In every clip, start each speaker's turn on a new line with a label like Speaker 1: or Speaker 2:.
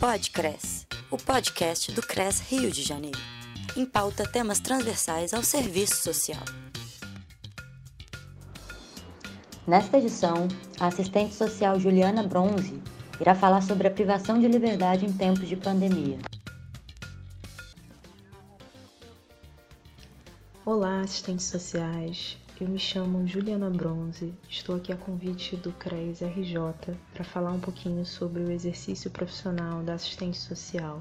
Speaker 1: Podcres, o podcast do CRES Rio de Janeiro. Em pauta temas transversais ao serviço social. Nesta edição, a assistente social Juliana Bronze irá falar sobre a privação de liberdade em tempos de pandemia.
Speaker 2: Olá, assistentes sociais. Eu me chamo Juliana Bronze, estou aqui a convite do CRES RJ para falar um pouquinho sobre o exercício profissional da assistente social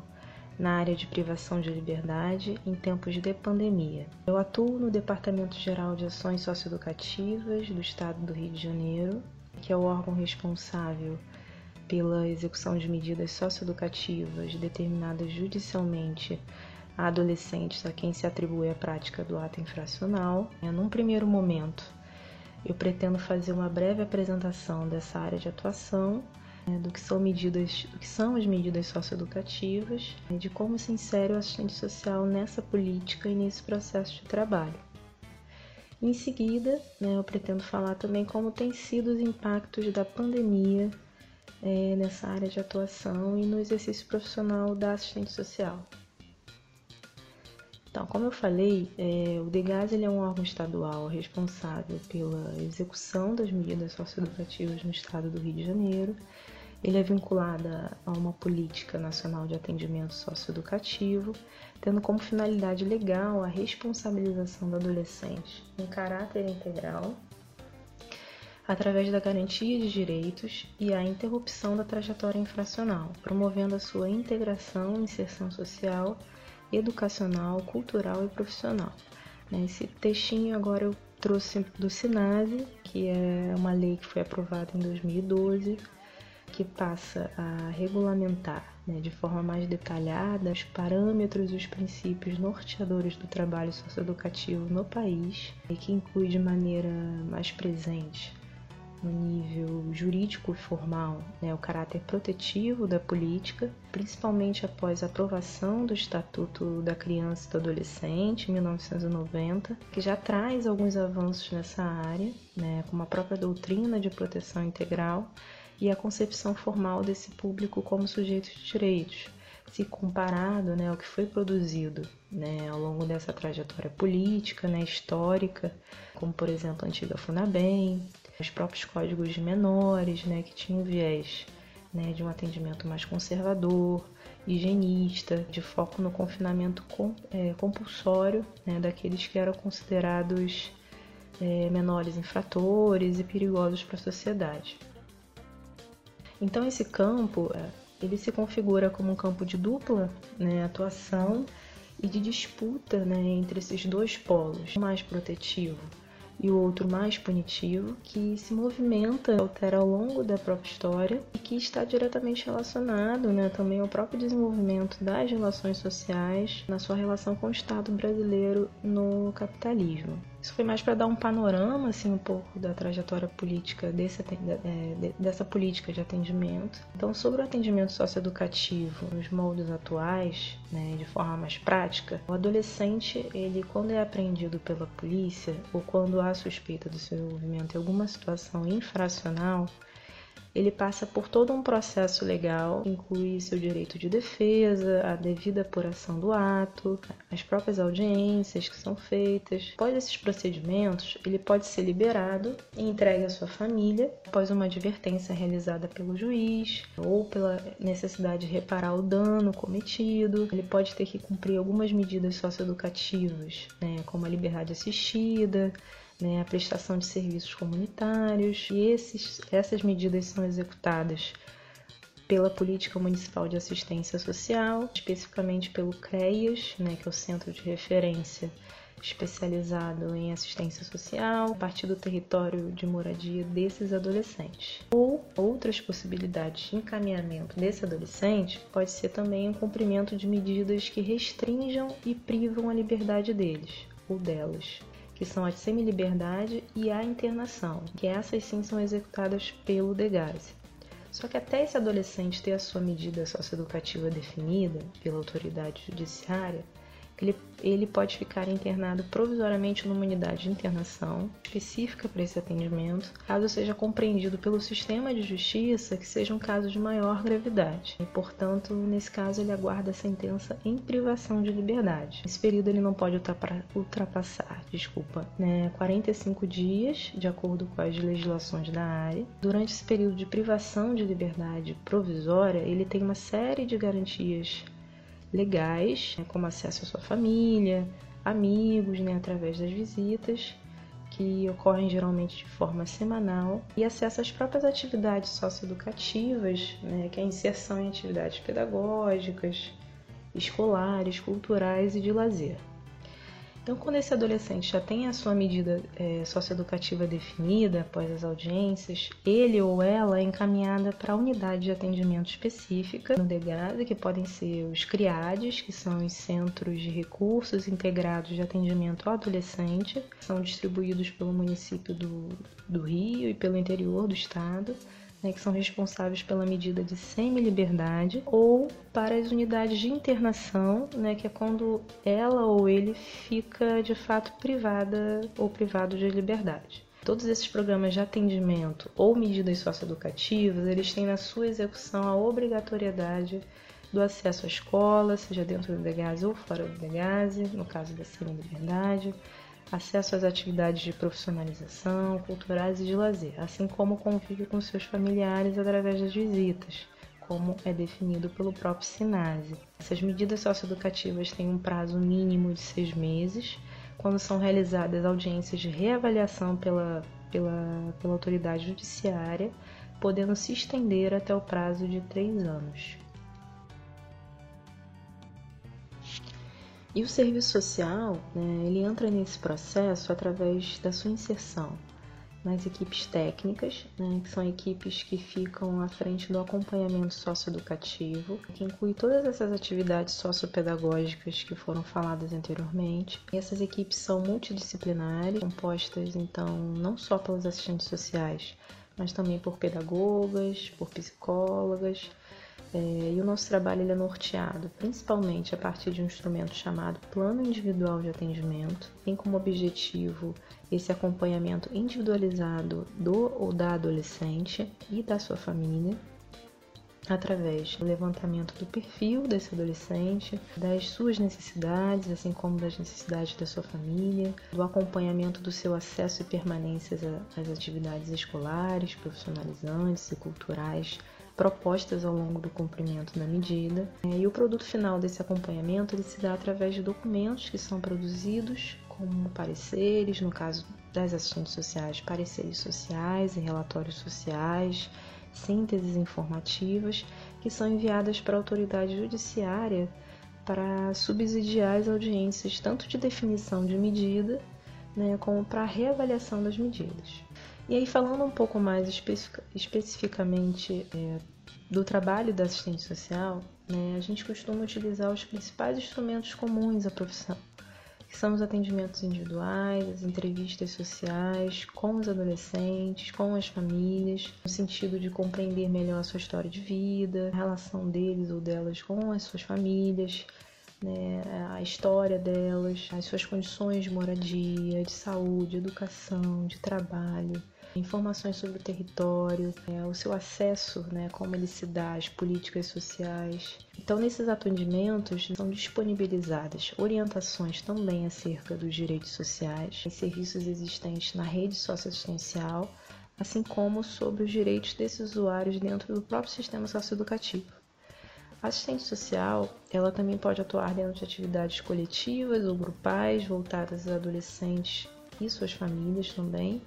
Speaker 2: na área de privação de liberdade em tempos de pandemia. Eu atuo no Departamento Geral de Ações Socioeducativas do Estado do Rio de Janeiro, que é o órgão responsável pela execução de medidas socioeducativas determinadas judicialmente a adolescentes a quem se atribui a prática do ato infracional. Num primeiro momento, eu pretendo fazer uma breve apresentação dessa área de atuação, né, do que são medidas, do que são as medidas socioeducativas, né, de como se insere o assistente social nessa política e nesse processo de trabalho. Em seguida, né, eu pretendo falar também como têm sido os impactos da pandemia é, nessa área de atuação e no exercício profissional da assistente social. Então, como eu falei, é, o DEGAS ele é um órgão estadual responsável pela execução das medidas socioeducativas no estado do Rio de Janeiro. Ele é vinculado a uma política nacional de atendimento socioeducativo, tendo como finalidade legal a responsabilização do adolescente em caráter integral, através da garantia de direitos e a interrupção da trajetória infracional, promovendo a sua integração e inserção social educacional, cultural e profissional. Né? Esse textinho agora eu trouxe do SINASE, que é uma lei que foi aprovada em 2012, que passa a regulamentar né, de forma mais detalhada os parâmetros e os princípios norteadores do trabalho socioeducativo no país e que inclui de maneira mais presente no nível jurídico e formal né, o caráter protetivo da política, principalmente após a aprovação do Estatuto da Criança e do Adolescente, em 1990, que já traz alguns avanços nessa área, né, como a própria doutrina de proteção integral e a concepção formal desse público como sujeito de direitos, se comparado né, ao que foi produzido né, ao longo dessa trajetória política, né, histórica, como por exemplo a antiga FUNABEM, os próprios códigos de menores, né, que tinham viés né, de um atendimento mais conservador, higienista, de foco no confinamento com, é, compulsório né, daqueles que eram considerados é, menores infratores e perigosos para a sociedade. Então esse campo é, ele se configura como um campo de dupla né, atuação e de disputa né, entre esses dois polos, o mais protetivo e o outro mais punitivo, que se movimenta, altera ao longo da própria história e que está diretamente relacionado né, também ao próprio desenvolvimento das relações sociais na sua relação com o Estado brasileiro no capitalismo. Isso foi mais para dar um panorama, assim, um pouco da trajetória política desse, é, dessa política de atendimento. Então, sobre o atendimento socioeducativo nos moldes atuais, né, de forma mais prática, o adolescente, ele quando é apreendido pela polícia ou quando há suspeita do seu envolvimento em alguma situação infracional, ele passa por todo um processo legal, inclui seu direito de defesa, a devida apuração do ato, as próprias audiências que são feitas. Após esses procedimentos, ele pode ser liberado e entregue à sua família após uma advertência realizada pelo juiz ou pela necessidade de reparar o dano cometido. Ele pode ter que cumprir algumas medidas socioeducativas, né, como a liberdade assistida, né, a prestação de serviços comunitários, e esses, essas medidas são executadas pela Política Municipal de Assistência Social, especificamente pelo CREAS, né, que é o Centro de Referência especializado em assistência social, a partir do território de moradia desses adolescentes. Ou outras possibilidades de encaminhamento desse adolescente pode ser também o cumprimento de medidas que restringam e privam a liberdade deles ou delas que são a semi-liberdade e a internação, que essas sim são executadas pelo DEGASE. Só que até esse adolescente ter a sua medida socioeducativa definida pela autoridade judiciária, ele, ele pode ficar internado provisoriamente numa unidade de internação específica para esse atendimento, caso seja compreendido pelo sistema de justiça que seja um caso de maior gravidade. E, portanto, nesse caso, ele aguarda a sentença em privação de liberdade. Esse período ele não pode ultrapassar, desculpa, né, 45 dias, de acordo com as legislações da área. Durante esse período de privação de liberdade provisória, ele tem uma série de garantias legais, né, como acesso à sua família, amigos, né, através das visitas, que ocorrem geralmente de forma semanal, e acesso às próprias atividades socioeducativas, né, que é a inserção em atividades pedagógicas, escolares, culturais e de lazer. Então, quando esse adolescente já tem a sua medida é, socioeducativa definida após as audiências, ele ou ela é encaminhada para a unidade de atendimento específica no DEGAD, que podem ser os CRIADES, que são os Centros de Recursos Integrados de Atendimento ao Adolescente, são distribuídos pelo município do, do Rio e pelo interior do estado né, que são responsáveis pela medida de semi-liberdade, ou para as unidades de internação, né, que é quando ela ou ele fica de fato privada ou privado de liberdade. Todos esses programas de atendimento ou medidas socioeducativas, eles têm na sua execução a obrigatoriedade do acesso à escola, seja dentro do DEGASE ou fora do DEGASE, no caso da semi-liberdade, acesso às atividades de profissionalização, culturais e de lazer, assim como convívio com seus familiares através das visitas, como é definido pelo próprio SINASE. Essas medidas socioeducativas têm um prazo mínimo de seis meses, quando são realizadas audiências de reavaliação pela, pela, pela autoridade judiciária, podendo se estender até o prazo de três anos. E o serviço social, né, ele entra nesse processo através da sua inserção nas equipes técnicas, né, que são equipes que ficam à frente do acompanhamento socioeducativo, que inclui todas essas atividades sociopedagógicas que foram faladas anteriormente. E essas equipes são multidisciplinares, compostas então não só pelos assistentes sociais, mas também por pedagogas, por psicólogas, é, e o nosso trabalho ele é norteado principalmente a partir de um instrumento chamado Plano Individual de Atendimento, tem como objetivo esse acompanhamento individualizado do ou da adolescente e da sua família, através do levantamento do perfil desse adolescente, das suas necessidades, assim como das necessidades da sua família, do acompanhamento do seu acesso e permanência às atividades escolares, profissionalizantes e culturais propostas ao longo do cumprimento da medida. É, e o produto final desse acompanhamento ele se dá através de documentos que são produzidos, como pareceres, no caso das assistentes sociais, pareceres sociais e relatórios sociais, sínteses informativas, que são enviadas para a autoridade judiciária para subsidiar as audiências tanto de definição de medida, né, como para reavaliação das medidas. E aí, falando um pouco mais especific especificamente é, do trabalho da assistente social, né, a gente costuma utilizar os principais instrumentos comuns à profissão, que são os atendimentos individuais, as entrevistas sociais com os adolescentes, com as famílias, no sentido de compreender melhor a sua história de vida, a relação deles ou delas com as suas famílias, né, a história delas, as suas condições de moradia, de saúde, educação, de trabalho informações sobre o território, é, o seu acesso, né, como ele se dá às políticas sociais. Então, nesses atendimentos são disponibilizadas orientações também acerca dos direitos sociais, em serviços existentes na rede socioassistencial, assim como sobre os direitos desses usuários dentro do próprio sistema socioeducativo. A assistente social, ela também pode atuar dentro de atividades coletivas ou grupais voltadas a adolescentes e suas famílias também,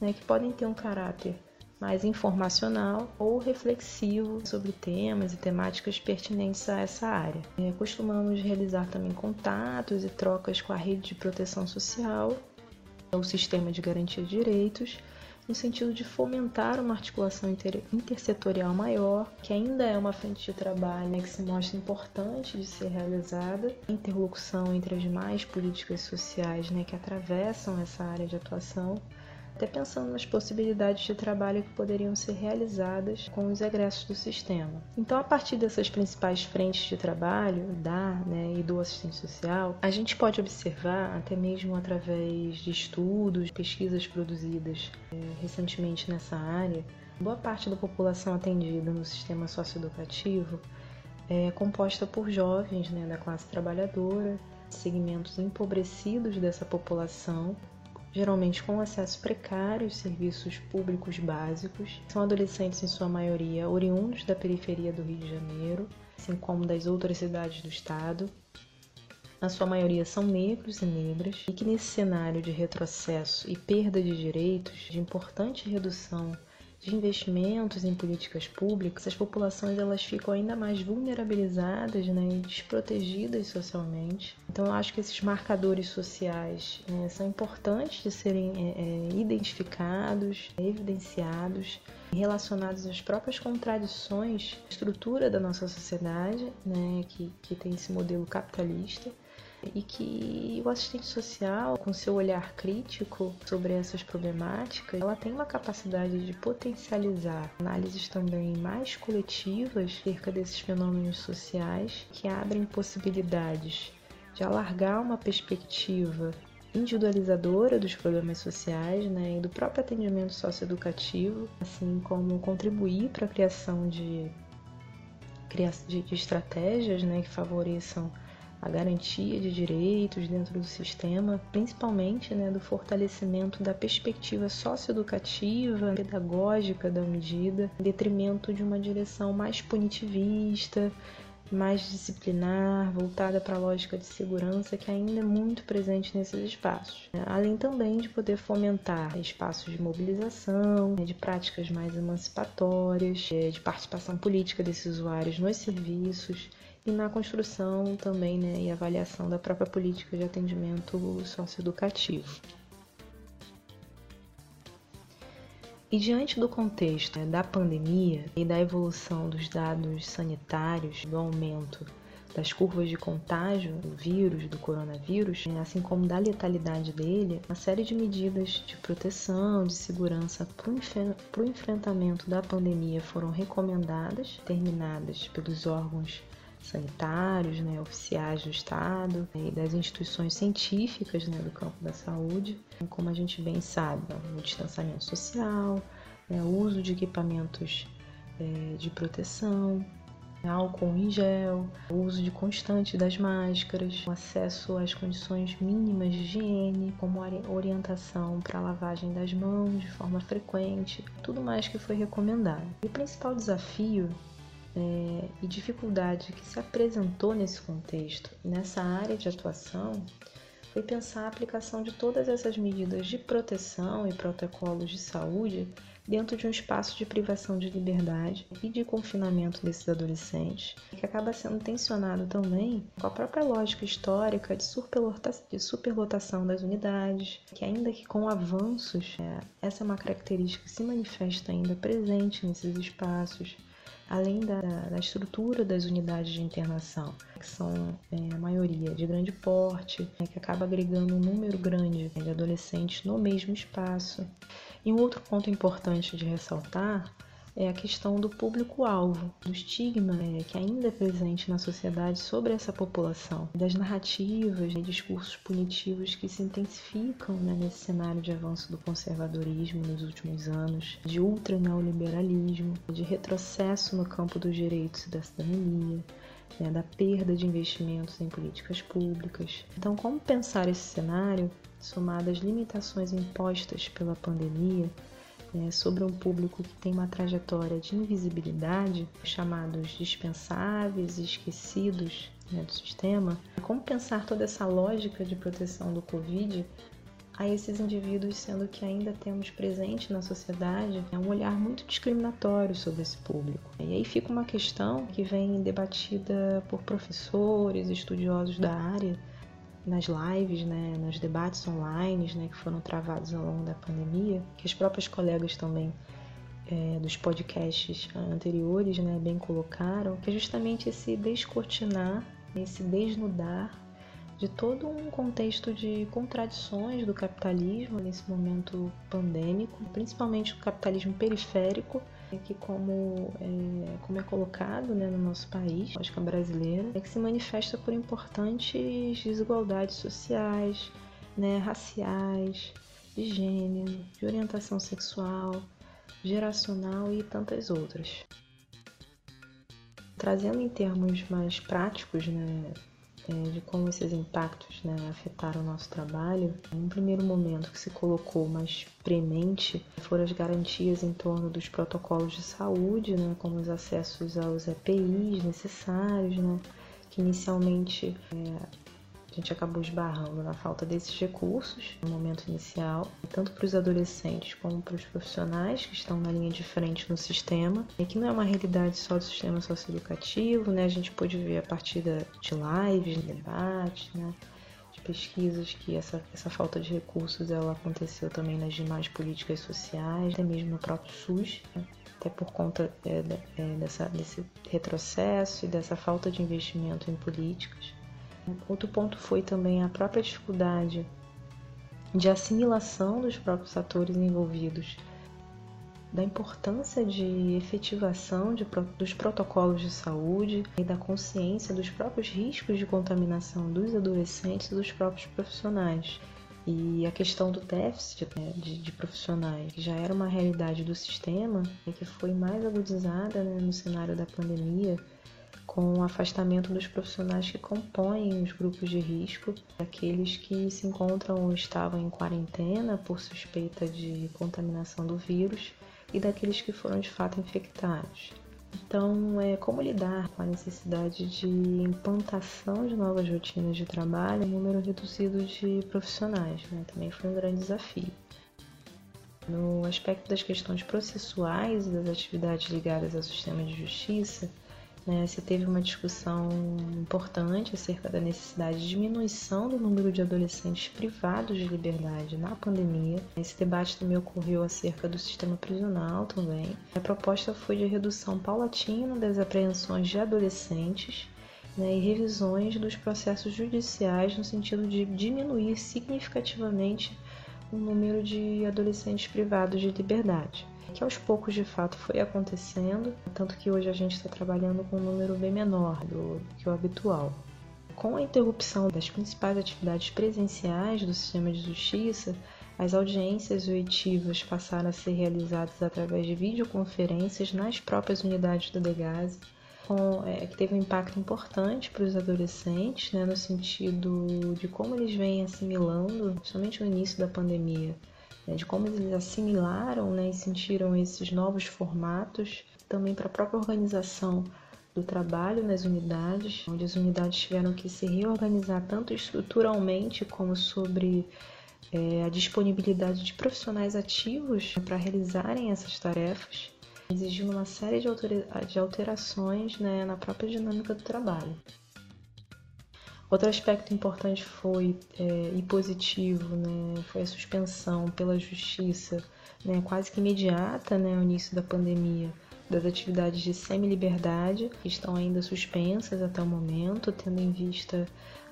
Speaker 2: né, que podem ter um caráter mais informacional ou reflexivo sobre temas e temáticas pertinentes a essa área. É, costumamos realizar também contatos e trocas com a rede de proteção social, o sistema de garantia de direitos, no sentido de fomentar uma articulação inter intersetorial maior, que ainda é uma frente de trabalho né, que se mostra importante de ser realizada, interlocução entre as demais políticas sociais né, que atravessam essa área de atuação até pensando nas possibilidades de trabalho que poderiam ser realizadas com os egressos do sistema. Então, a partir dessas principais frentes de trabalho, da né, e do assistente social, a gente pode observar, até mesmo através de estudos, pesquisas produzidas é, recentemente nessa área, boa parte da população atendida no sistema socioeducativo é composta por jovens né, da classe trabalhadora, segmentos empobrecidos dessa população, geralmente com acesso precário aos serviços públicos básicos. São adolescentes, em sua maioria, oriundos da periferia do Rio de Janeiro, assim como das outras cidades do estado. Na sua maioria são negros e negras, e que nesse cenário de retrocesso e perda de direitos, de importante redução de investimentos em políticas públicas, as populações elas ficam ainda mais vulnerabilizadas né, e desprotegidas socialmente. Então, eu acho que esses marcadores sociais né, são importantes de serem é, é, identificados, evidenciados, relacionados às próprias contradições, estrutura da nossa sociedade, né, que, que tem esse modelo capitalista e que o assistente social, com seu olhar crítico sobre essas problemáticas, ela tem uma capacidade de potencializar análises também mais coletivas acerca desses fenômenos sociais que abrem possibilidades de alargar uma perspectiva individualizadora dos problemas sociais né, e do próprio atendimento socioeducativo, assim como contribuir para a criação de, de, estratégias né, que favoreçam a garantia de direitos dentro do sistema, principalmente né, do fortalecimento da perspectiva socioeducativa, pedagógica da medida, em detrimento de uma direção mais punitivista, mais disciplinar, voltada para a lógica de segurança que ainda é muito presente nesses espaços. Além também de poder fomentar espaços de mobilização, né, de práticas mais emancipatórias, de participação política desses usuários nos serviços e na construção também né, e avaliação da própria política de atendimento socioeducativo. E diante do contexto né, da pandemia e da evolução dos dados sanitários, do aumento das curvas de contágio do vírus, do coronavírus, né, assim como da letalidade dele, uma série de medidas de proteção, de segurança para o enfrentamento da pandemia foram recomendadas, terminadas pelos órgãos sanitários, né, oficiais do Estado né, e das instituições científicas né, do campo da saúde, como a gente bem sabe, o distanciamento social, né, o uso de equipamentos é, de proteção, álcool em gel, o uso de constante das máscaras, o acesso às condições mínimas de higiene, como orientação para a lavagem das mãos de forma frequente, tudo mais que foi recomendado. E o principal desafio é, e dificuldade que se apresentou nesse contexto, nessa área de atuação, foi pensar a aplicação de todas essas medidas de proteção e protocolos de saúde dentro de um espaço de privação de liberdade e de confinamento desses adolescentes, que acaba sendo tensionado também com a própria lógica histórica de, superlotação das unidades, que ainda que com avanços, é, essa é uma característica que se manifesta ainda presente nesses espaços, além da, da estrutura das unidades de internação, que são é, a maioria de grande porte, né, que acaba agregando um número grande de adolescentes no mesmo espaço. E um outro ponto importante de ressaltar é a questão do público-alvo, do estigma é, que ainda é presente na sociedade sobre essa população, das narrativas e discursos punitivos que se intensificam né, nesse cenário de avanço do conservadorismo nos últimos anos, de ultra-neoliberalismo, de retrocesso no campo dos direitos e da cidadania, né, da perda de investimentos em políticas públicas. Então, como pensar esse cenário, somado às limitações impostas pela pandemia, é, sobre um público que tem uma trajetória de invisibilidade, chamados dispensáveis e esquecidos né, do sistema, como pensar toda essa lógica de proteção do Covid a esses indivíduos, sendo que ainda temos presente na sociedade é um olhar muito discriminatório sobre esse público. E aí fica uma questão que vem debatida por professores, estudiosos da área, nas lives, né, nos debates online né, que foram travados ao longo da pandemia, que os próprios colegas também é, dos podcasts anteriores né, bem colocaram, que é justamente esse descortinar, esse desnudar de todo um contexto de contradições do capitalismo nesse momento pandêmico, principalmente o capitalismo periférico, que como é, como é colocado né, no nosso país, lógica brasileira, é que se manifesta por importantes desigualdades sociais, né, raciais, de gênero, de orientação sexual, geracional e tantas outras. Trazendo em termos mais práticos, né, de como esses impactos né, afetaram o nosso trabalho, um primeiro momento que se colocou mais premente foram as garantias em torno dos protocolos de saúde, né, como os acessos aos EPIs necessários, né, que inicialmente é, a gente acabou esbarrando na falta desses recursos no momento inicial, tanto para os adolescentes como para os profissionais que estão na linha de frente no sistema, e que não é uma realidade só do sistema socioeducativo, né? A gente pôde ver a partir de lives, de debates, né? de pesquisas que essa, essa falta de recursos ela aconteceu também nas demais políticas sociais, até mesmo no próprio SUS, né? até por conta é, é, dessa, desse retrocesso e dessa falta de investimento em políticas. Outro ponto foi também a própria dificuldade de assimilação dos próprios atores envolvidos, da importância de efetivação de, dos protocolos de saúde e da consciência dos próprios riscos de contaminação dos adolescentes e dos próprios profissionais. E a questão do déficit né, de, de, profissionais, que já era uma realidade do sistema e que foi mais agudizada né, no cenário da pandemia, com o afastamento dos profissionais que compõem os grupos de risco, aqueles que se encontram ou estavam em quarentena por suspeita de contaminação do vírus e daqueles que foram de fato infectados. Então, é, como lidar com a necessidade de implantação de novas rotinas de trabalho, um número reduzido de profissionais, né? também foi um grande desafio. No aspecto das questões processuais e das atividades ligadas ao sistema de justiça, né, se teve uma discussão importante acerca da necessidade de diminuição do número de adolescentes privados de liberdade na pandemia. Esse debate também ocorreu acerca do sistema prisional também. A proposta foi de redução paulatina das apreensões de adolescentes né, e revisões dos processos judiciais no sentido de diminuir significativamente o número de adolescentes privados de liberdade que aos poucos de fato foi acontecendo, tanto que hoje a gente está trabalhando com um número bem menor do, que o habitual. Com a interrupção das principais atividades presenciais do sistema de justiça, as audiências oitivas passaram a ser realizadas através de videoconferências nas próprias unidades do DEGASE, com, é, que teve um impacto importante para os adolescentes, né, no sentido de como eles vêm assimilando, somente no início da pandemia, né, de como eles assimilaram né, e sentiram esses novos formatos, também para a própria organização do trabalho nas unidades, onde as unidades tiveram que se reorganizar tanto estruturalmente como sobre é, a disponibilidade de profissionais ativos para realizarem essas tarefas, exigindo uma série de alterações né, na própria dinâmica do trabalho. Outro aspecto importante foi é, e positivo né, foi a suspensão pela justiça né, quase que imediata né, ao início da pandemia das atividades de semi-liberdade, que estão ainda suspensas até o momento, tendo em vista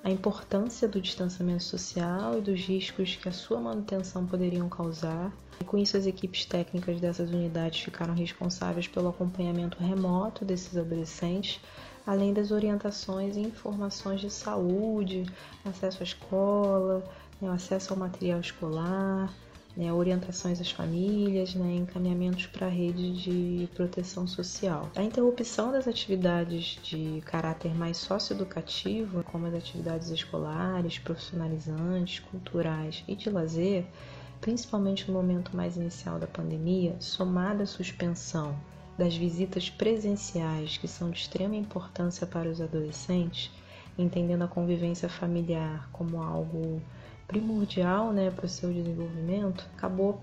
Speaker 2: a importância do distanciamento social e dos riscos que a sua manutenção poderiam causar. E com isso, as equipes técnicas dessas unidades ficaram responsáveis pelo acompanhamento remoto desses adolescentes além das orientações e informações de saúde, acesso à escola, né, acesso ao material escolar, né, orientações às famílias, né, encaminhamentos para a rede de proteção social. A interrupção das atividades de caráter mais socioeducativo, como as atividades escolares, profissionalizantes, culturais e de lazer, principalmente no momento mais inicial da pandemia, somada à suspensão das visitas presenciais, que são de extrema importância para os adolescentes, entendendo a convivência familiar como algo primordial né, para o seu desenvolvimento, acabou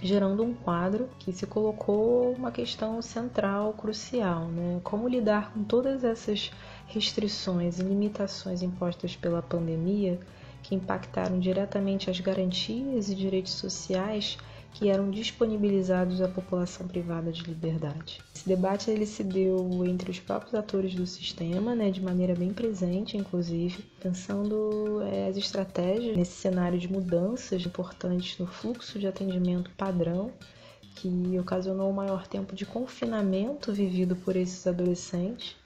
Speaker 2: gerando um quadro que se colocou uma questão central, crucial, né? Como lidar com todas essas restrições e limitações impostas pela pandemia que impactaram diretamente as garantias e direitos sociais que eram disponibilizados à população privada de liberdade. Esse debate ele se deu entre os próprios atores do sistema, né, de maneira bem presente, inclusive, pensando é, as estratégias nesse cenário de mudanças importantes no fluxo de atendimento padrão que ocasionou o maior tempo de confinamento vivido por esses adolescentes,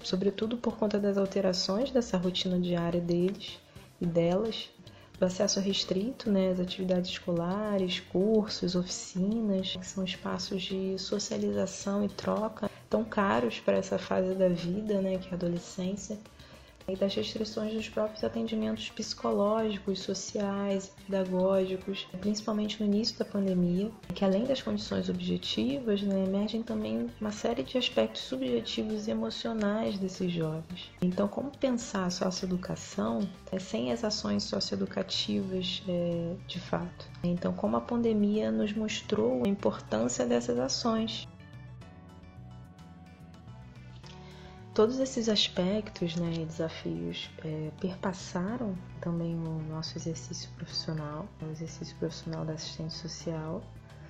Speaker 2: sobretudo por conta das alterações dessa rotina diária deles e delas, do acesso restrito né, às atividades escolares, cursos, oficinas, que são espaços de socialização e troca tão caros para essa fase da vida, né, que é a adolescência e das restrições dos próprios atendimentos psicológicos, sociais, pedagógicos, principalmente no início da pandemia, que além das condições objetivas, né, emergem também uma série de aspectos subjetivos e emocionais desses jovens. Então, como pensar a socioeducação é, sem as ações socioeducativas é, de fato? Então, como a pandemia nos mostrou a importância dessas ações todos esses aspectos né, e desafios é, perpassaram também o nosso exercício profissional, o exercício profissional da assistente social,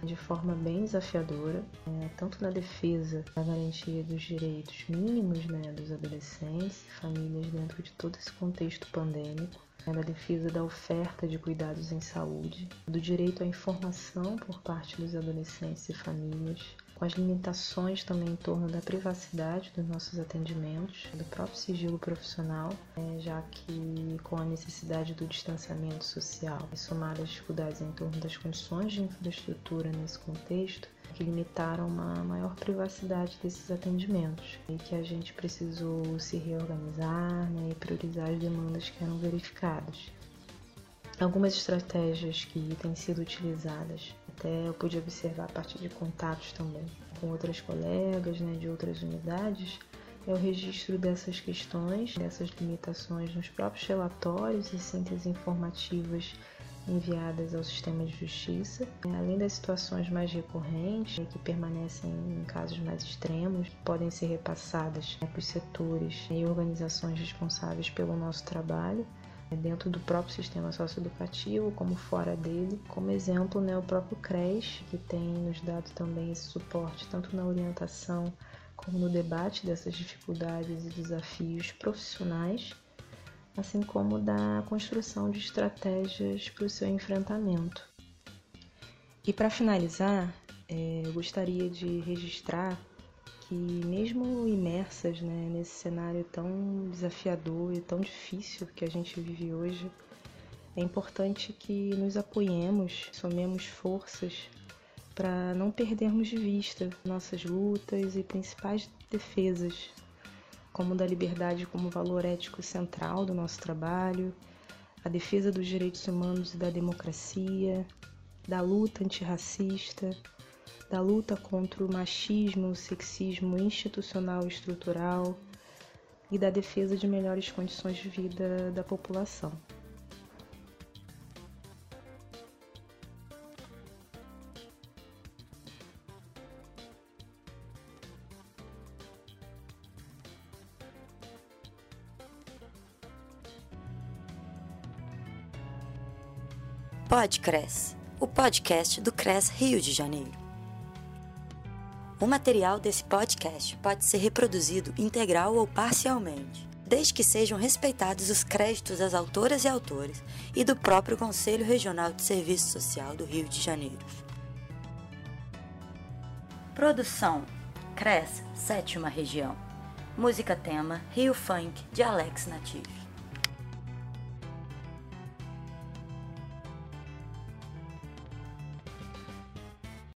Speaker 2: de forma bem desafiadora, é, tanto na defesa da garantia dos direitos mínimos né, dos adolescentes e famílias dentro de todo esse contexto pandêmico, né, na defesa da oferta de cuidados em saúde, do direito à informação por parte dos adolescentes e famílias, com as limitações também em torno da privacidade dos nossos atendimentos, do próprio sigilo profissional, né, já que com a necessidade do distanciamento social, somado às dificuldades em torno das condições de infraestrutura nesse contexto, que limitaram uma maior privacidade desses atendimentos e que a gente precisou se reorganizar né, e priorizar as demandas que eram verificadas. Algumas estratégias que têm sido utilizadas até eu pude observar a partir de contatos também com outras colegas né, de outras unidades, é o registro dessas questões, dessas limitações nos próprios relatórios e sínteses informativas enviadas ao sistema de justiça, né, além das situações mais recorrentes, que permanecem em casos mais extremos, podem ser repassadas né, para os setores e organizações responsáveis pelo nosso trabalho, dentro do próprio sistema socioeducativo, como fora dele. Como exemplo, né, o próprio CRES, que tem nos dado também esse suporte, tanto na orientação como no debate dessas dificuldades e desafios profissionais, assim como da construção de estratégias para o seu enfrentamento. E para finalizar, é, eu gostaria de registrar que mesmo imersas né, nesse cenário tão desafiador e tão difícil que a gente vive hoje, é importante que nos apoiemos, somemos forças para não perdermos de vista nossas lutas e principais defesas, como da liberdade como valor ético central do nosso trabalho, a defesa dos direitos humanos e da democracia, da luta antirracista, da luta contra o machismo, o sexismo institucional e estrutural e da defesa de melhores condições de vida da população.
Speaker 1: Podcres, o podcast do CRES Rio de Janeiro. O material desse podcast pode ser reproduzido integral ou parcialmente, desde que sejam respeitados os créditos das autoras e autores e do próprio Conselho Regional de Serviço Social do Rio de Janeiro. Produção: CRES, Sétima Região. Música tema: Rio Funk, de Alex Natif.